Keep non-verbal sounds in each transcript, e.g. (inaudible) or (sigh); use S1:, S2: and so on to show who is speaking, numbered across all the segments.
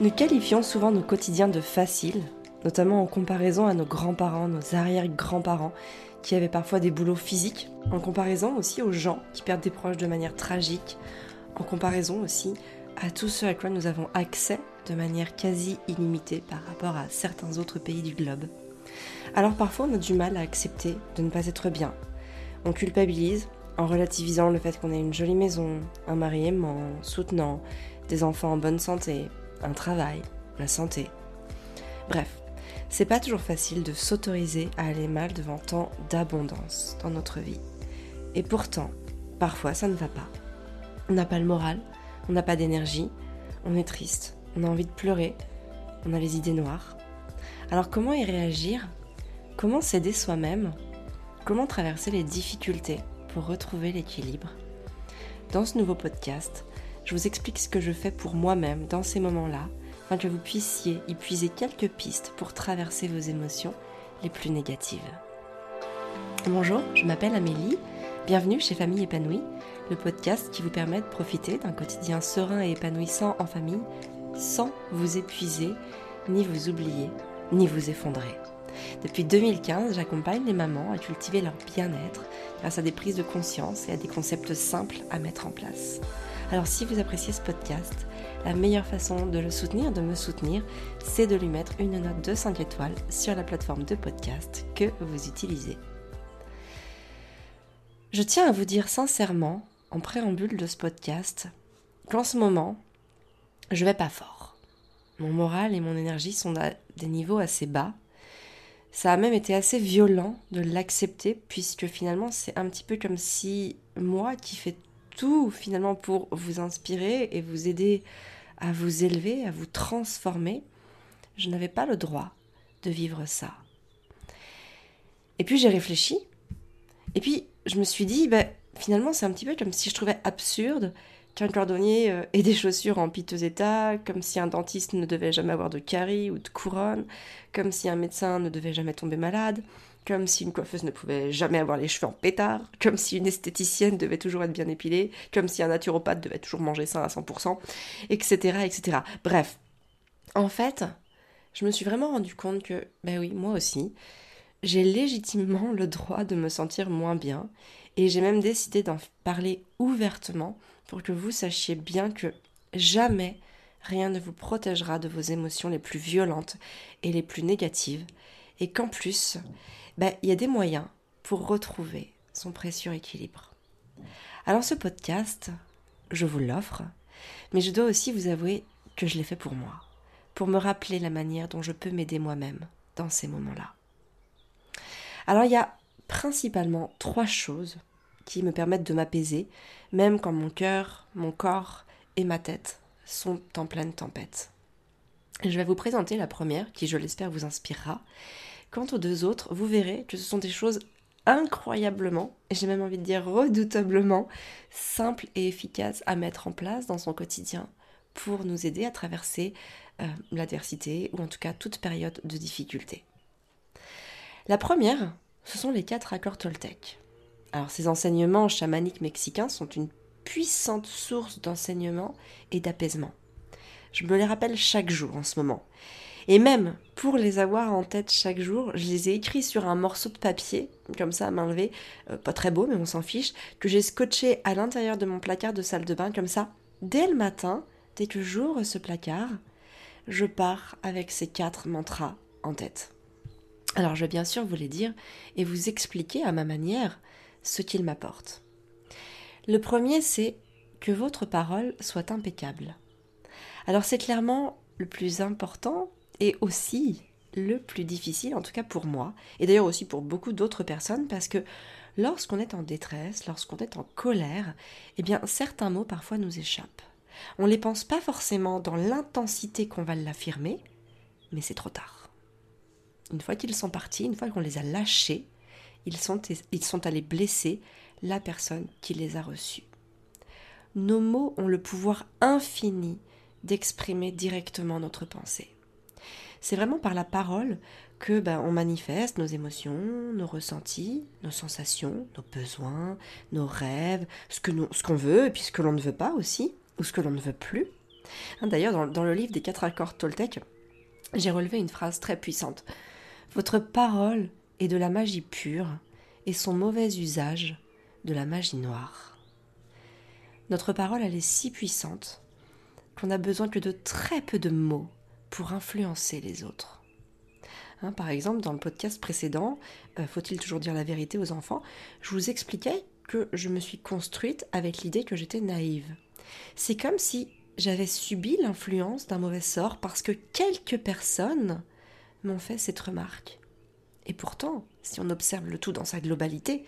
S1: Nous qualifions souvent nos quotidiens de faciles, notamment en comparaison à nos grands-parents, nos arrière-grands-parents, qui avaient parfois des boulots physiques, en comparaison aussi aux gens qui perdent des proches de manière tragique, en comparaison aussi à tout ce à quoi nous avons accès de manière quasi illimitée par rapport à certains autres pays du globe. Alors parfois on a du mal à accepter de ne pas être bien. On culpabilise en relativisant le fait qu'on ait une jolie maison, un mari aimant, soutenant, des enfants en bonne santé, un travail, la santé. Bref, c'est pas toujours facile de s'autoriser à aller mal devant tant d'abondance dans notre vie. Et pourtant, parfois ça ne va pas. On n'a pas le moral, on n'a pas d'énergie, on est triste, on a envie de pleurer, on a les idées noires. Alors comment y réagir? Comment s'aider soi-même? Comment traverser les difficultés pour retrouver l'équilibre? Dans ce nouveau podcast, je vous explique ce que je fais pour moi-même dans ces moments-là, afin que vous puissiez y puiser quelques pistes pour traverser vos émotions les plus négatives. Bonjour, je m'appelle Amélie, bienvenue chez Famille épanouie, le podcast qui vous permet de profiter d'un quotidien serein et épanouissant en famille sans vous épuiser, ni vous oublier, ni vous effondrer. Depuis 2015, j'accompagne les mamans à cultiver leur bien-être grâce à des prises de conscience et à des concepts simples à mettre en place. Alors si vous appréciez ce podcast, la meilleure façon de le soutenir, de me soutenir, c'est de lui mettre une note de 5 étoiles sur la plateforme de podcast que vous utilisez. Je tiens à vous dire sincèrement, en préambule de ce podcast, qu'en ce moment, je vais pas fort. Mon moral et mon énergie sont à des niveaux assez bas. Ça a même été assez violent de l'accepter, puisque finalement, c'est un petit peu comme si moi qui fais tout finalement pour vous inspirer et vous aider à vous élever, à vous transformer, je n'avais pas le droit de vivre ça. Et puis j'ai réfléchi, et puis je me suis dit, ben, finalement c'est un petit peu comme si je trouvais absurde qu'un cordonnier euh, ait des chaussures en piteux état, comme si un dentiste ne devait jamais avoir de carie ou de couronne, comme si un médecin ne devait jamais tomber malade, comme si une coiffeuse ne pouvait jamais avoir les cheveux en pétard, comme si une esthéticienne devait toujours être bien épilée, comme si un naturopathe devait toujours manger sain à 100%, etc., etc. Bref, en fait, je me suis vraiment rendu compte que, ben oui, moi aussi, j'ai légitimement le droit de me sentir moins bien, et j'ai même décidé d'en parler ouvertement pour que vous sachiez bien que jamais rien ne vous protégera de vos émotions les plus violentes et les plus négatives, et qu'en plus, ben, il y a des moyens pour retrouver son précieux équilibre. Alors ce podcast, je vous l'offre, mais je dois aussi vous avouer que je l'ai fait pour moi, pour me rappeler la manière dont je peux m'aider moi-même dans ces moments-là. Alors il y a principalement trois choses qui me permettent de m'apaiser, même quand mon cœur, mon corps et ma tête sont en pleine tempête. Je vais vous présenter la première, qui je l'espère vous inspirera, Quant aux deux autres, vous verrez que ce sont des choses incroyablement, et j'ai même envie de dire redoutablement, simples et efficaces à mettre en place dans son quotidien pour nous aider à traverser euh, l'adversité ou en tout cas toute période de difficulté. La première, ce sont les quatre accords Toltec. Alors ces enseignements chamaniques mexicains sont une puissante source d'enseignement et d'apaisement. Je me les rappelle chaque jour en ce moment. Et même pour les avoir en tête chaque jour, je les ai écrits sur un morceau de papier, comme ça à main levée, euh, pas très beau mais on s'en fiche, que j'ai scotché à l'intérieur de mon placard de salle de bain, comme ça, dès le matin, dès que j'ouvre ce placard, je pars avec ces quatre mantras en tête. Alors je vais bien sûr vous les dire et vous expliquer à ma manière ce qu'ils m'apportent. Le premier, c'est que votre parole soit impeccable. Alors c'est clairement le plus important et aussi le plus difficile, en tout cas pour moi, et d'ailleurs aussi pour beaucoup d'autres personnes, parce que lorsqu'on est en détresse, lorsqu'on est en colère, eh bien certains mots parfois nous échappent. On ne les pense pas forcément dans l'intensité qu'on va l'affirmer, mais c'est trop tard. Une fois qu'ils sont partis, une fois qu'on les a lâchés, ils sont, ils sont allés blesser la personne qui les a reçus. Nos mots ont le pouvoir infini d'exprimer directement notre pensée. C'est vraiment par la parole que ben, on manifeste nos émotions, nos ressentis, nos sensations, nos besoins, nos rêves, ce que ce qu'on veut et puis ce que l'on ne veut pas aussi, ou ce que l'on ne veut plus. Hein, d'ailleurs, dans, le livre des quatre accords Toltec, j'ai relevé une phrase très puissante. Votre parole est de la magie pure et son mauvais usage de la magie noire. Notre parole, elle est si puissante qu'on n'a besoin que de très peu de mots pour influencer les autres. Hein, par exemple, dans le podcast précédent, euh, Faut-il toujours dire la vérité aux enfants Je vous expliquais que je me suis construite avec l'idée que j'étais naïve. C'est comme si j'avais subi l'influence d'un mauvais sort parce que quelques personnes m'ont fait cette remarque. Et pourtant, si on observe le tout dans sa globalité,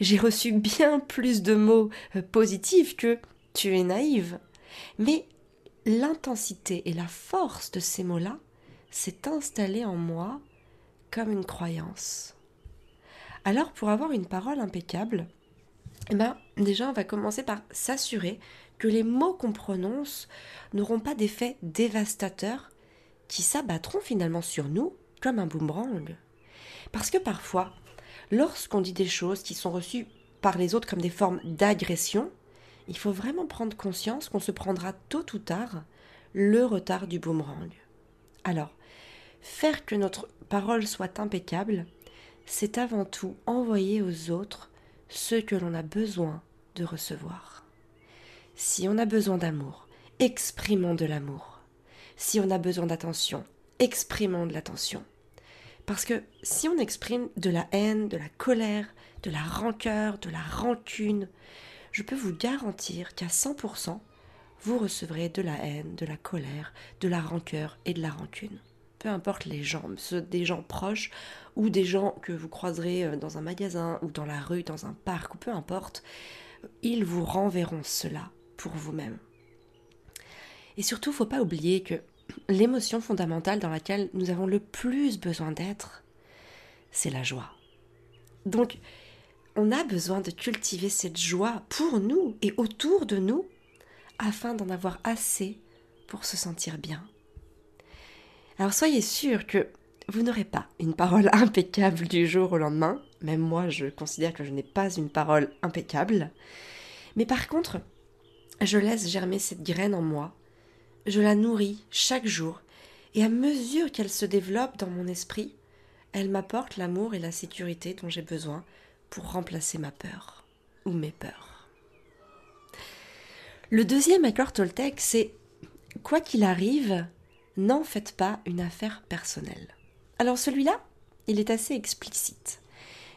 S1: j'ai reçu bien plus de mots euh, positifs que tu es naïve. Mais l'intensité et la force de ces mots-là s'est installée en moi comme une croyance. Alors pour avoir une parole impeccable, eh ben, déjà on va commencer par s'assurer que les mots qu'on prononce n'auront pas d'effet dévastateur qui s'abattront finalement sur nous comme un boomerang. Parce que parfois, lorsqu'on dit des choses qui sont reçues par les autres comme des formes d'agression, il faut vraiment prendre conscience qu'on se prendra tôt ou tard le retard du boomerang. Alors, faire que notre parole soit impeccable, c'est avant tout envoyer aux autres ce que l'on a besoin de recevoir. Si on a besoin d'amour, exprimons de l'amour. Si on a besoin d'attention, exprimons de l'attention. Parce que si on exprime de la haine, de la colère, de la rancœur, de la rancune, je peux vous garantir qu'à 100%, vous recevrez de la haine, de la colère, de la rancœur et de la rancune. Peu importe les gens, des gens proches ou des gens que vous croiserez euh, dans un magasin ou dans la rue, dans un parc ou peu importe, ils vous renverront cela pour vous-même. Et surtout, faut pas oublier que l'émotion fondamentale dans laquelle nous avons le plus besoin d'être, c'est la joie. Donc, on a besoin de cultiver cette joie pour nous et autour de nous afin d'en avoir assez pour se sentir bien. Alors soyez sûr que vous n'aurez pas une parole (laughs) impeccable du jour au lendemain, même moi je considère que je n'ai pas une parole impeccable, mais par contre, je laisse germer cette graine en moi. Je la nourris chaque jour, et à mesure qu'elle se développe dans mon esprit, elle m'apporte l'amour et la sécurité dont j'ai besoin pour remplacer ma peur ou mes peurs. Le deuxième accord Toltec, c'est Quoi qu'il arrive, n'en faites pas une affaire personnelle. Alors celui-là, il est assez explicite.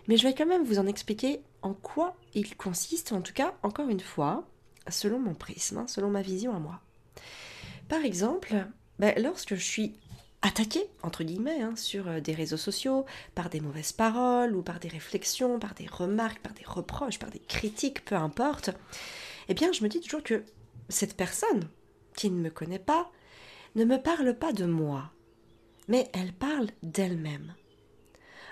S1: Mais je vais quand même vous en expliquer en quoi il consiste, en tout cas, encore une fois, selon mon prisme, hein, selon ma vision à moi. Par exemple, ben, lorsque je suis attaquée, entre guillemets, hein, sur euh, des réseaux sociaux, par des mauvaises paroles, ou par des réflexions, par des remarques, par des reproches, par des critiques, peu importe, eh bien je me dis toujours que cette personne, qui ne me connaît pas, ne me parle pas de moi, mais elle parle d'elle-même.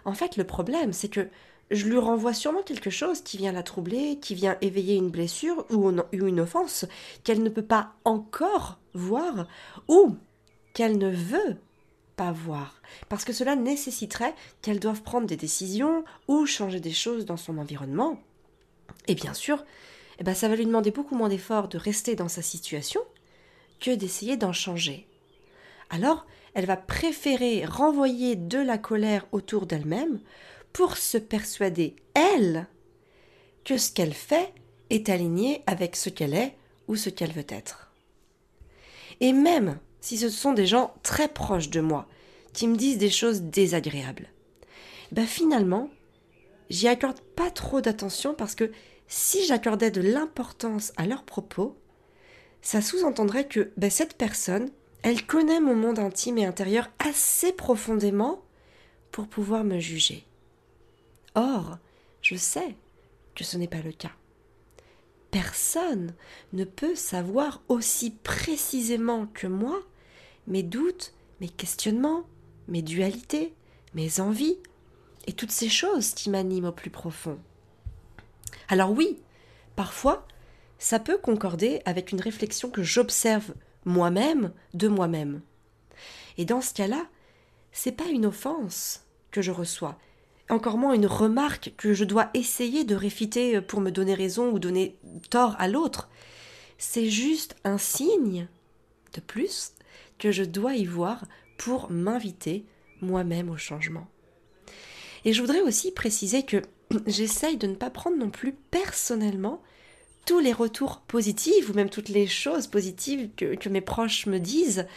S1: En fait, le problème, c'est que je lui renvoie sûrement quelque chose qui vient la troubler, qui vient éveiller une blessure ou une offense qu'elle ne peut pas encore voir ou qu'elle ne veut pas voir. Parce que cela nécessiterait qu'elle doive prendre des décisions ou changer des choses dans son environnement. Et bien sûr, eh ben ça va lui demander beaucoup moins d'efforts de rester dans sa situation que d'essayer d'en changer. Alors, elle va préférer renvoyer de la colère autour d'elle-même pour se persuader, elle, que ce qu'elle fait est aligné avec ce qu'elle est ou ce qu'elle veut être. Et même si ce sont des gens très proches de moi, qui me disent des choses désagréables, ben finalement, j'y accorde pas trop d'attention parce que si j'accordais de l'importance à leurs propos, ça sous-entendrait que ben cette personne, elle connaît mon monde intime et intérieur assez profondément pour pouvoir me juger. Or, je sais que ce n'est pas le cas. Personne ne peut savoir aussi précisément que moi mes doutes, mes questionnements, mes dualités, mes envies, et toutes ces choses qui m'animent au plus profond. Alors oui, parfois, ça peut concorder avec une réflexion que j'observe moi-même de moi-même. Et dans ce cas-là, c'est pas une offense que je reçois, encore moins une remarque que je dois essayer de réfuter pour me donner raison ou donner tort à l'autre. C'est juste un signe de plus que je dois y voir pour m'inviter moi-même au changement. Et je voudrais aussi préciser que (clears throat) j'essaye de ne pas prendre non plus personnellement tous les retours positifs ou même toutes les choses positives que, mes proches me disent.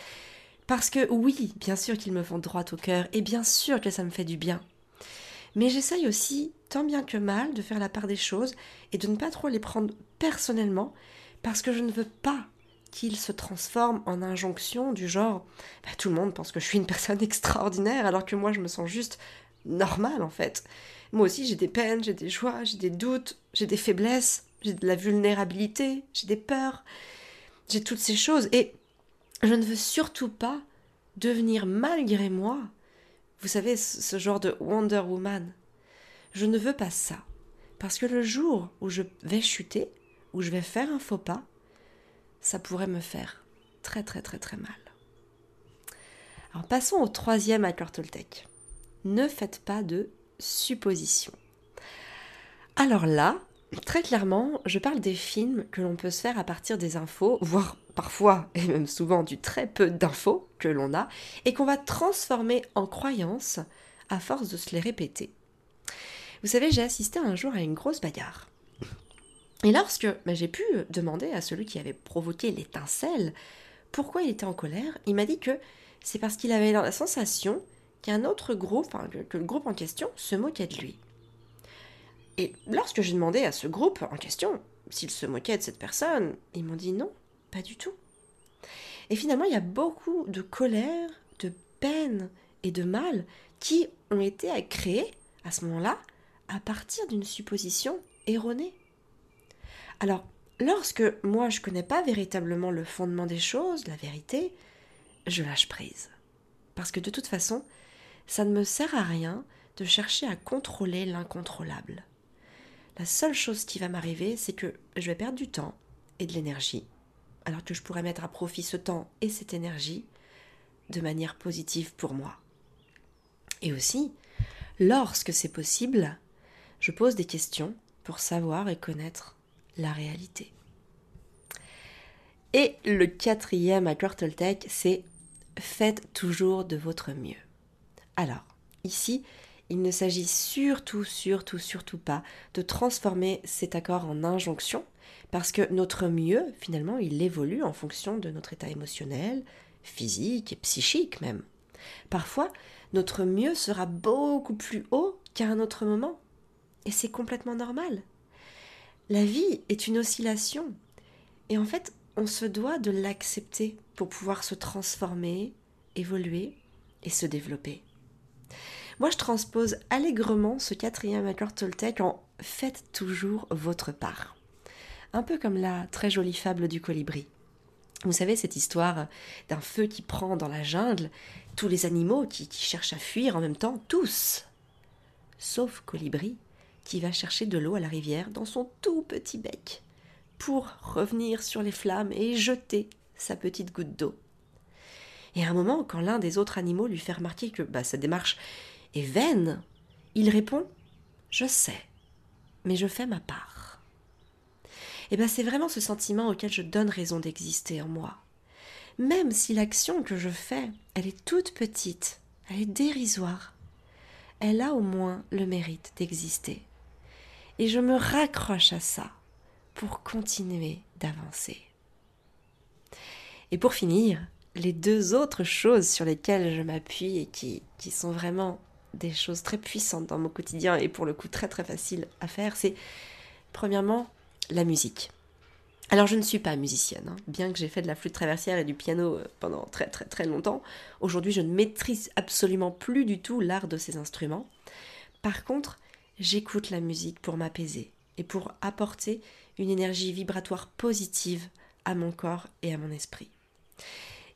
S1: Parce que oui, bien sûr qu'ils me font droit au cœur et bien sûr que ça me fait du bien. Mais j'essaye aussi, tant bien que mal, de faire la part des choses et de ne pas trop les prendre personnellement parce que je ne veux pas qu'ils se transforment en injonction du genre bah, tout le monde pense que je suis une personne (laughs) extraordinaire alors que moi je me sens juste normale en fait. Moi aussi j'ai des peines, j'ai des joies, j'ai des doutes, j'ai des faiblesses, j'ai de la vulnérabilité, j'ai des peurs, j'ai toutes ces choses et je ne veux surtout pas devenir malgré moi, vous savez, ce genre de Wonder Woman. Je ne veux pas ça. Parce que le jour où je vais chuter, où je vais faire un faux pas, ça pourrait me faire très très très très mal. Alors passons au troisième accord Toltec. Ne faites pas de suppositions. Alors là, très clairement, je parle des films que l'on peut se faire à partir des infos, voire parfois et même souvent du très peu d'infos que l'on a, et qu'on va transformer en croyances à force de se les répéter. Vous savez, j'ai assisté un jour à une grosse bagarre. Et lorsque bah, j'ai pu demander à celui qui avait provoqué l'étincelle pourquoi il était en colère, il m'a dit que c'est parce qu'il avait la sensation qu'un autre groupe, enfin, que le groupe en question, se moquait de lui. Et lorsque j'ai demandé à ce groupe en question s'ils se moquaient de cette personne, ils m'ont dit non, pas du tout. Et finalement, il y a beaucoup de colère, de peine et de mal qui ont été créés à ce moment-là à partir d'une supposition erronée. Alors, lorsque moi je connais pas véritablement le fondement des choses, la vérité, je lâche prise. Parce que de toute façon, ça ne me sert à rien de chercher à contrôler l'incontrôlable. La seule chose qui va m'arriver, c'est que je vais perdre du temps et de l'énergie, alors que je pourrais mettre à profit ce temps et cette énergie de manière positive pour moi. Et aussi, lorsque c'est possible, je pose des questions pour savoir et connaître la réalité. Et le quatrième accord Toltec, c'est faites toujours de votre mieux. Alors, ici, il ne s'agit surtout, surtout, surtout pas de transformer cet accord en injonction, parce que notre mieux, finalement, il évolue en fonction de notre état émotionnel, physique et psychique même. Parfois, notre mieux sera beaucoup plus haut qu'à un autre moment, et c'est complètement normal. La vie est une oscillation, et en fait, on se doit de l'accepter pour pouvoir se transformer, évoluer et se développer. Moi, je transpose allègrement ce quatrième accord Toltec en Faites toujours votre part. Un peu comme la très jolie fable du colibri. Vous savez, cette histoire d'un feu qui prend dans la jungle, tous les animaux qui, qui cherchent à fuir en même temps, tous, sauf Colibri, qui va chercher de l'eau à la rivière dans son tout petit bec, pour revenir sur les flammes et jeter sa petite goutte d'eau. Et à un moment, quand l'un des autres animaux lui fait remarquer que bah, sa démarche et vaine, il répond Je sais, mais je fais ma part. Et bien c'est vraiment ce sentiment auquel je donne raison d'exister en moi. Même si l'action que je fais, elle est toute petite, elle est dérisoire, elle a au moins le mérite d'exister. Et je me raccroche à ça pour continuer d'avancer. Et pour finir, les deux autres choses sur lesquelles je m'appuie et qui, sont vraiment des choses très puissantes dans mon quotidien et pour le coup très très facile à faire, c'est premièrement la musique. Alors je ne suis pas musicienne, hein. bien que j'ai fait de la flûte traversière et du piano euh, pendant très très très longtemps. Aujourd'hui je ne maîtrise absolument plus du tout l'art de ces instruments. Par contre, j'écoute la musique pour m'apaiser et pour apporter une énergie vibratoire positive à mon corps et à mon esprit.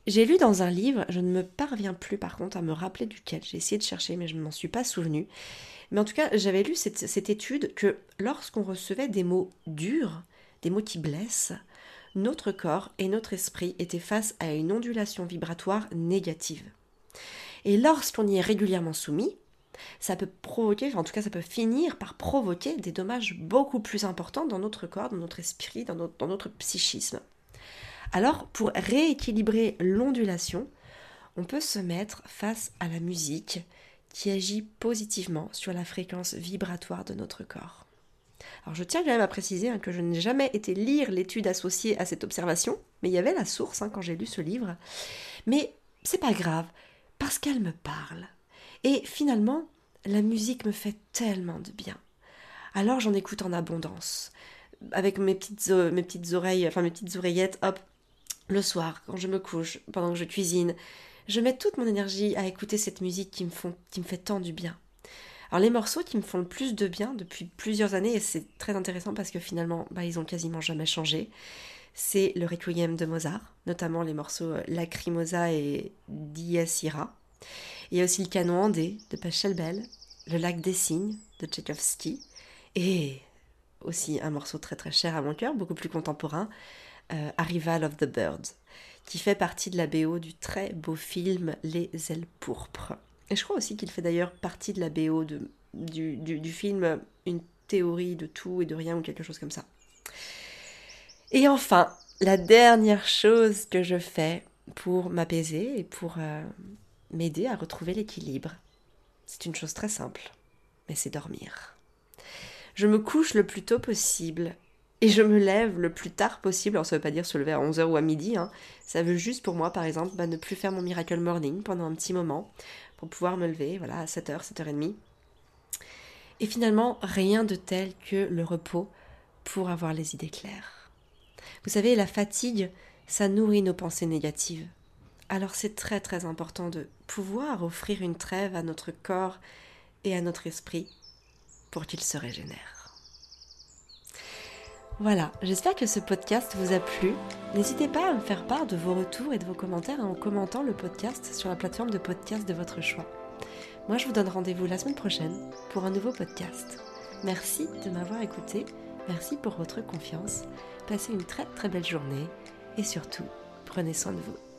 S1: J'ai lu dans un livre, je ne me parviens plus par contre à me rappeler duquel, j'ai essayé de chercher mais je ne m'en suis pas souvenu. Mais en tout cas, j'avais lu cette, cette étude que lorsqu'on recevait des mots durs, des mots qui blessent, notre corps et notre esprit étaient face à une ondulation vibratoire négative. Et lorsqu'on y est régulièrement soumis, ça peut provoquer, en tout cas ça peut finir par provoquer des dommages beaucoup plus importants dans notre corps, dans notre esprit, dans notre, psychisme. Alors, pour rééquilibrer l'ondulation, on peut se mettre face à la musique qui agit positivement sur la fréquence vibratoire de notre corps. Alors je tiens quand même à préciser hein, que je n'ai jamais été lire l'étude associée à cette observation, mais il y avait la source hein, quand j'ai lu ce livre. Mais c'est pas grave, parce qu'elle me parle. Et finalement, la musique me fait tellement de bien. Alors j'en écoute en abondance, avec mes petites, oreilles, enfin mes petites oreillettes, hop, le soir, quand je me couche, pendant que je cuisine, je mets toute mon énergie à écouter cette musique qui me, font, qui me fait tant du bien. Alors les morceaux qui me font le plus de bien depuis plusieurs années, et c'est très intéressant parce que finalement, bah, ils ont quasiment jamais changé, c'est le Requiem de Mozart, notamment les morceaux euh, Lacrimosa et Dies Ira. Il y a aussi le canon andé de Pachelbel, le lac des cygnes de Tchaïkovski, et aussi un morceau très très cher à mon cœur, beaucoup plus contemporain, euh, Arrival of the Birds qui fait partie de la BO du très beau film Les ailes pourpres. Et je crois aussi qu'il fait d'ailleurs partie de la BO du, du, film Une théorie de tout et de rien ou quelque chose comme ça. Et enfin, la dernière chose que je fais pour m'apaiser et pour euh, m'aider à retrouver l'équilibre, c'est une chose très simple, mais c'est dormir. Je me couche le plus tôt possible et je me lève le plus tard possible. Alors ça veut pas dire se lever à 11h ou à midi, hein. ça veut juste pour moi par exemple bah, ne plus faire mon miracle morning pendant un petit moment pour pouvoir me lever voilà, à 7h, 7h30. Et finalement, rien de tel que le repos pour avoir les idées claires. Vous savez, la fatigue, ça nourrit nos pensées négatives. Alors c'est très très important de pouvoir offrir une trêve à notre corps et à notre esprit pour qu'il se régénère. Voilà, j'espère que ce podcast vous a plu. N'hésitez pas à me faire part de vos retours et de vos commentaires en commentant le podcast sur la plateforme de podcast de votre choix. Moi, je vous donne rendez-vous la semaine prochaine pour un nouveau podcast. Merci de m'avoir écouté, merci pour votre confiance. Passez une très très belle journée et surtout, prenez soin de vous.